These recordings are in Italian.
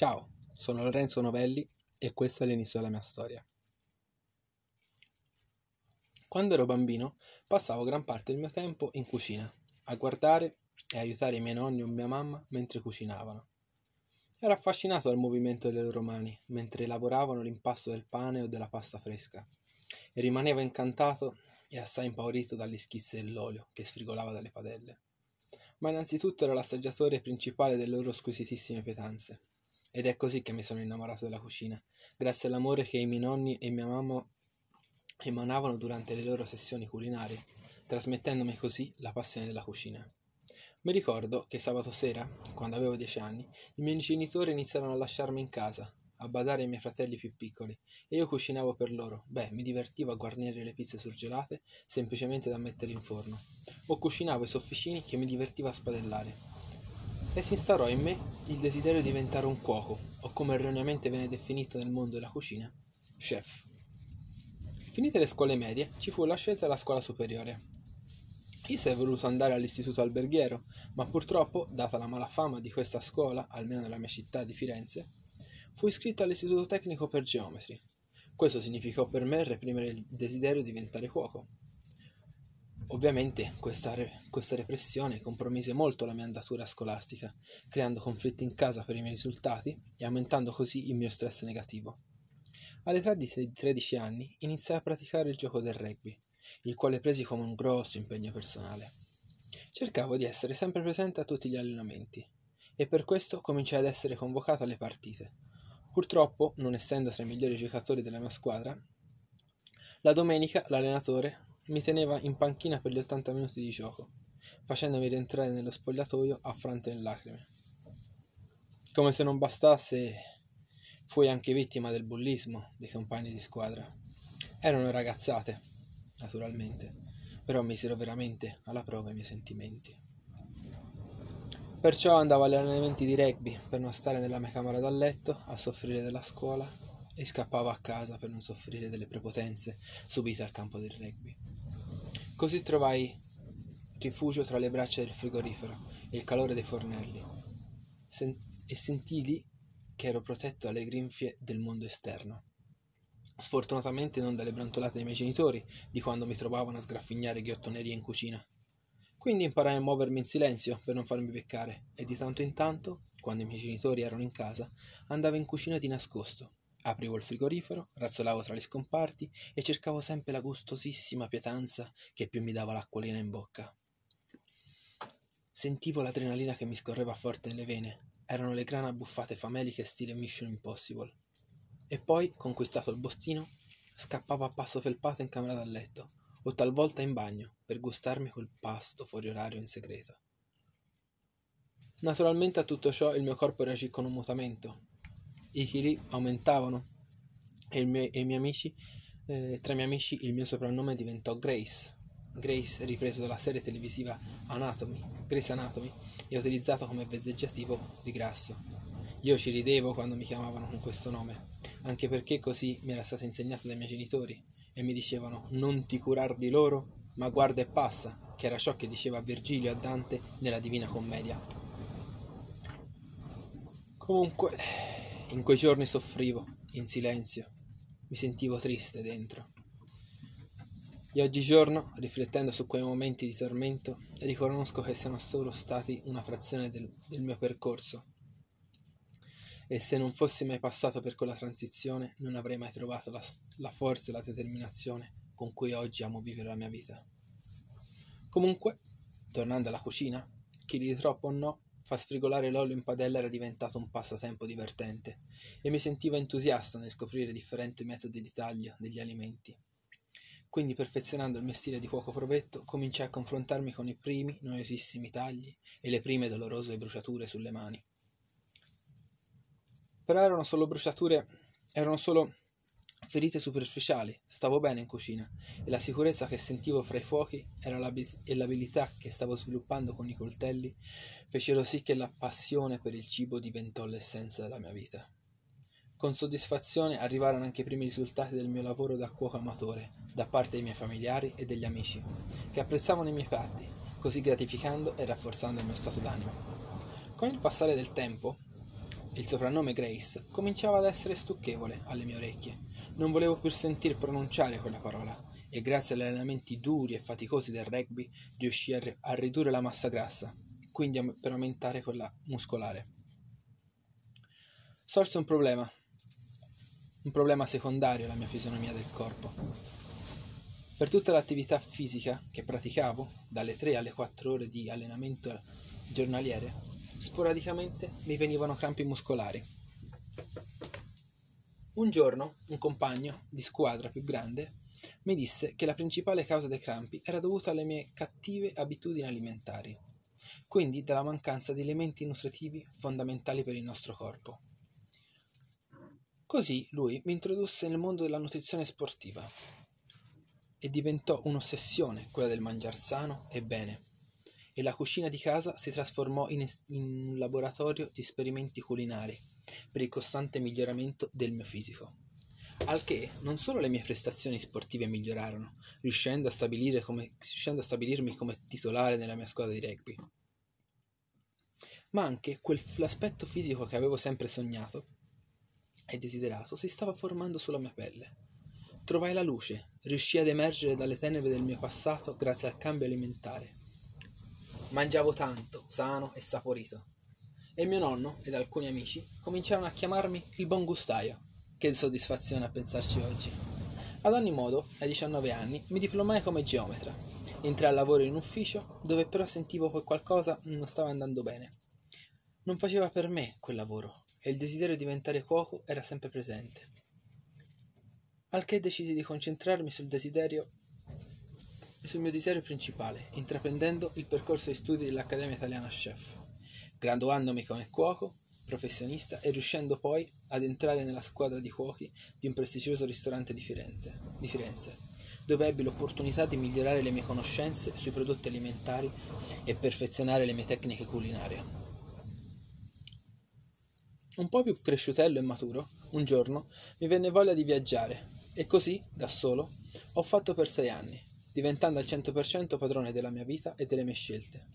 Ciao, sono Lorenzo Novelli e questo è l'inizio della mia storia. Quando ero bambino passavo gran parte del mio tempo in cucina, a guardare e aiutare i miei nonni o mia mamma mentre cucinavano. Ero affascinato dal movimento delle loro mani mentre lavoravano l'impasto del pane o della pasta fresca e rimanevo incantato e assai impaurito dagli schizzi dell'olio che sfrigolava dalle padelle. Ma innanzitutto era l'assaggiatore principale delle loro squisitissime pietanze. Ed è così che mi sono innamorato della cucina, grazie all'amore che i miei nonni e mia mamma emanavano durante le loro sessioni culinarie, trasmettendomi così la passione della cucina. Mi ricordo che sabato sera, quando avevo dieci anni, i miei genitori iniziarono a lasciarmi in casa, a badare ai miei fratelli più piccoli, e io cucinavo per loro. Beh, mi divertivo a guarnire le pizze surgelate semplicemente da mettere in forno, o cucinavo i sofficini che mi divertiva a spadellare e si instaurò in me il desiderio di diventare un cuoco, o come erroneamente viene definito nel mondo della cucina, chef. Finite le scuole medie, ci fu la scelta della scuola superiore. Io sarei voluto andare all'istituto alberghiero, ma purtroppo, data la mala fama di questa scuola, almeno nella mia città di Firenze, fui iscritto all'istituto tecnico per geometri. Questo significò per me reprimere il desiderio di diventare cuoco. Ovviamente questa, re- questa repressione compromise molto la mia andatura scolastica, creando conflitti in casa per i miei risultati e aumentando così il mio stress negativo. All'età di 13 anni iniziai a praticare il gioco del rugby, il quale presi come un grosso impegno personale. Cercavo di essere sempre presente a tutti gli allenamenti e per questo cominciai ad essere convocato alle partite. Purtroppo, non essendo tra i migliori giocatori della mia squadra, la domenica l'allenatore mi teneva in panchina per gli 80 minuti di gioco, facendomi rientrare nello spogliatoio affranto in lacrime. Come se non bastasse, fui anche vittima del bullismo dei compagni di squadra. Erano ragazzate, naturalmente, però misero veramente alla prova i miei sentimenti. Perciò andavo agli allenamenti di rugby per non stare nella mia camera da letto a soffrire della scuola e scappavo a casa per non soffrire delle prepotenze subite al campo del rugby. Così trovai rifugio tra le braccia del frigorifero e il calore dei fornelli Sen- e sentii lì che ero protetto dalle grinfie del mondo esterno. Sfortunatamente non dalle brontolate dei miei genitori di quando mi trovavano a sgraffignare ghiottonerie in cucina. Quindi imparai a muovermi in silenzio per non farmi beccare e di tanto in tanto, quando i miei genitori erano in casa, andavo in cucina di nascosto Aprivo il frigorifero, razzolavo tra gli scomparti e cercavo sempre la gustosissima pietanza che più mi dava l'acquolina in bocca. Sentivo l'adrenalina che mi scorreva forte nelle vene. Erano le grana buffate fameliche stile Mission Impossible. E poi, conquistato il bostino, scappavo a passo felpato in camera da letto, o talvolta in bagno, per gustarmi quel pasto fuori orario in segreto. Naturalmente a tutto ciò il mio corpo reagì con un mutamento, i chili aumentavano e, mio, e i miei amici, eh, tra i miei amici il mio soprannome diventò Grace. Grace, ripreso dalla serie televisiva Anatomy, Grace Anatomy, e utilizzato come vezzeggiativo di grasso. Io ci ridevo quando mi chiamavano con questo nome, anche perché così mi era stato insegnato dai miei genitori e mi dicevano non ti curar di loro, ma guarda e passa, che era ciò che diceva Virgilio a Dante nella Divina Commedia. Comunque, in quei giorni soffrivo, in silenzio, mi sentivo triste dentro. E oggigiorno, riflettendo su quei momenti di tormento, riconosco che sono solo stati una frazione del, del mio percorso. E se non fossi mai passato per quella transizione, non avrei mai trovato la, la forza e la determinazione con cui oggi amo vivere la mia vita. Comunque, tornando alla cucina, chi di troppo o no, Far sfrigolare l'olio in padella era diventato un passatempo divertente e mi sentivo entusiasta nel scoprire differenti metodi di taglio degli alimenti. Quindi, perfezionando il mio stile di cuoco provetto, cominciai a confrontarmi con i primi noiosissimi tagli e le prime dolorose bruciature sulle mani. Però erano solo bruciature, erano solo ferite superficiali, stavo bene in cucina e la sicurezza che sentivo fra i fuochi e l'abilità che stavo sviluppando con i coltelli fecero sì che la passione per il cibo diventò l'essenza della mia vita. Con soddisfazione arrivarono anche i primi risultati del mio lavoro da cuoco amatore, da parte dei miei familiari e degli amici, che apprezzavano i miei piatti, così gratificando e rafforzando il mio stato d'animo. Con il passare del tempo, il soprannome Grace cominciava ad essere stucchevole alle mie orecchie. Non volevo più sentir pronunciare quella parola e grazie agli allenamenti duri e faticosi del rugby riuscii a ridurre la massa grassa, quindi per aumentare quella muscolare. Sorse un problema, un problema secondario alla mia fisionomia del corpo. Per tutta l'attività fisica che praticavo, dalle 3 alle 4 ore di allenamento giornaliere, sporadicamente mi venivano crampi muscolari. Un giorno un compagno di squadra più grande mi disse che la principale causa dei crampi era dovuta alle mie cattive abitudini alimentari, quindi dalla mancanza di elementi nutritivi fondamentali per il nostro corpo. Così lui mi introdusse nel mondo della nutrizione sportiva e diventò un'ossessione quella del mangiar sano e bene. E la cucina di casa si trasformò in, es- in un laboratorio di esperimenti culinari per il costante miglioramento del mio fisico. Al che non solo le mie prestazioni sportive migliorarono, riuscendo a, come, riuscendo a stabilirmi come titolare nella mia squadra di rugby, ma anche quell'aspetto fisico che avevo sempre sognato e desiderato si stava formando sulla mia pelle. Trovai la luce, riuscii ad emergere dalle tenebre del mio passato grazie al cambio alimentare. Mangiavo tanto, sano e saporito. E mio nonno ed alcuni amici cominciarono a chiamarmi il buon gustaio. Che soddisfazione a pensarci oggi. Ad ogni modo, ai 19 anni, mi diplomai come geometra. Entrai al lavoro in ufficio, dove però sentivo che qualcosa non stava andando bene. Non faceva per me quel lavoro e il desiderio di diventare cuoco era sempre presente al che decisi di concentrarmi sul desiderio sul mio desiderio principale, intraprendendo il percorso di studi dell'Accademia Italiana Chef, graduandomi come cuoco professionista e riuscendo poi ad entrare nella squadra di cuochi di un prestigioso ristorante di Firenze, dove ebbi l'opportunità di migliorare le mie conoscenze sui prodotti alimentari e perfezionare le mie tecniche culinarie. Un po' più cresciutello e maturo, un giorno mi venne voglia di viaggiare e così, da solo, ho fatto per sei anni, diventando al 100% padrone della mia vita e delle mie scelte.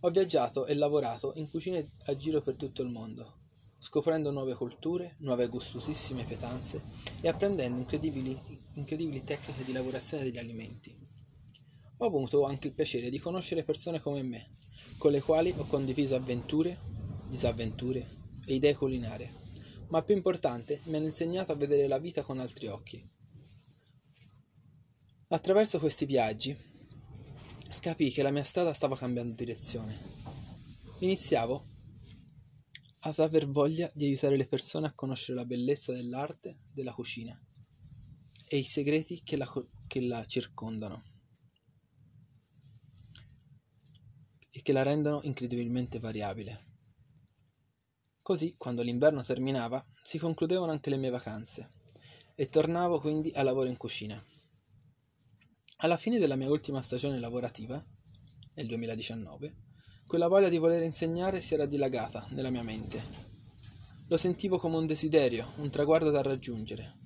Ho viaggiato e lavorato in cucine a giro per tutto il mondo, scoprendo nuove culture, nuove gustosissime pietanze e apprendendo incredibili, incredibili tecniche di lavorazione degli alimenti. Ho avuto anche il piacere di conoscere persone come me, con le quali ho condiviso avventure, disavventure e idee culinarie ma più importante, mi hanno insegnato a vedere la vita con altri occhi. Attraverso questi viaggi capii che la mia strada stava cambiando direzione. Iniziavo ad aver voglia di aiutare le persone a conoscere la bellezza dell'arte della cucina e i segreti che la, che la circondano e che la rendono incredibilmente variabile. Così, quando l'inverno terminava, si concludevano anche le mie vacanze e tornavo quindi a lavoro in cucina. Alla fine della mia ultima stagione lavorativa, nel 2019, quella voglia di voler insegnare si era dilagata nella mia mente. Lo sentivo come un desiderio, un traguardo da raggiungere.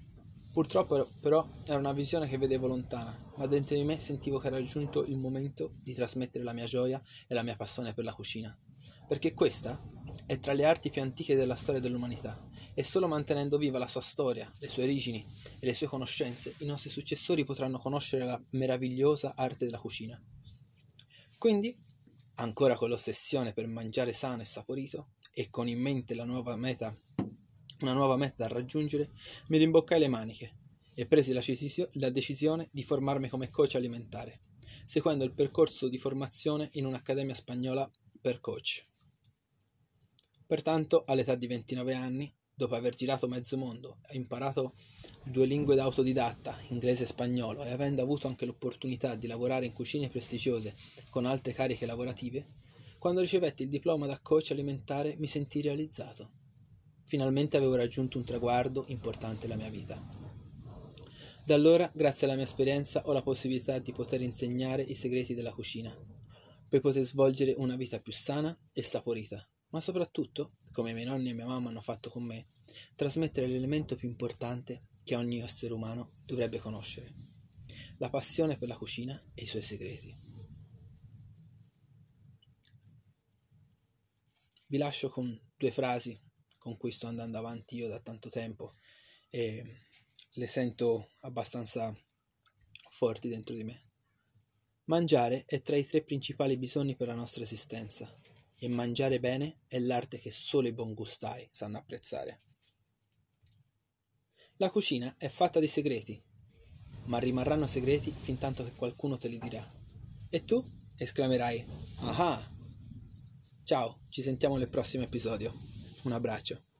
Purtroppo però era una visione che vedevo lontana, ma dentro di me sentivo che era giunto il momento di trasmettere la mia gioia e la mia passione per la cucina, perché questa è tra le arti più antiche della storia dell'umanità e solo mantenendo viva la sua storia, le sue origini e le sue conoscenze, i nostri successori potranno conoscere la meravigliosa arte della cucina. Quindi, ancora con l'ossessione per mangiare sano e saporito e con in mente la nuova meta, una nuova meta da raggiungere, mi rimboccai le maniche e presi la, la decisione di formarmi come coach alimentare, seguendo il percorso di formazione in un'accademia spagnola per coach. Pertanto, all'età di 29 anni, dopo aver girato mezzo mondo, e imparato due lingue da autodidatta, inglese e spagnolo, e avendo avuto anche l'opportunità di lavorare in cucine prestigiose con altre cariche lavorative, quando ricevetti il diploma da coach alimentare mi sentii realizzato. Finalmente avevo raggiunto un traguardo importante nella mia vita. Da allora, grazie alla mia esperienza, ho la possibilità di poter insegnare i segreti della cucina, per poter svolgere una vita più sana e saporita ma soprattutto, come i miei nonni e mia mamma hanno fatto con me, trasmettere l'elemento più importante che ogni essere umano dovrebbe conoscere, la passione per la cucina e i suoi segreti. Vi lascio con due frasi con cui sto andando avanti io da tanto tempo e le sento abbastanza forti dentro di me. Mangiare è tra i tre principali bisogni per la nostra esistenza e mangiare bene è l'arte che solo i buongustai sanno apprezzare. La cucina è fatta di segreti, ma rimarranno segreti fin tanto che qualcuno te li dirà. E tu esclamerai: Ah! Ciao, ci sentiamo nel prossimo episodio. Un abbraccio.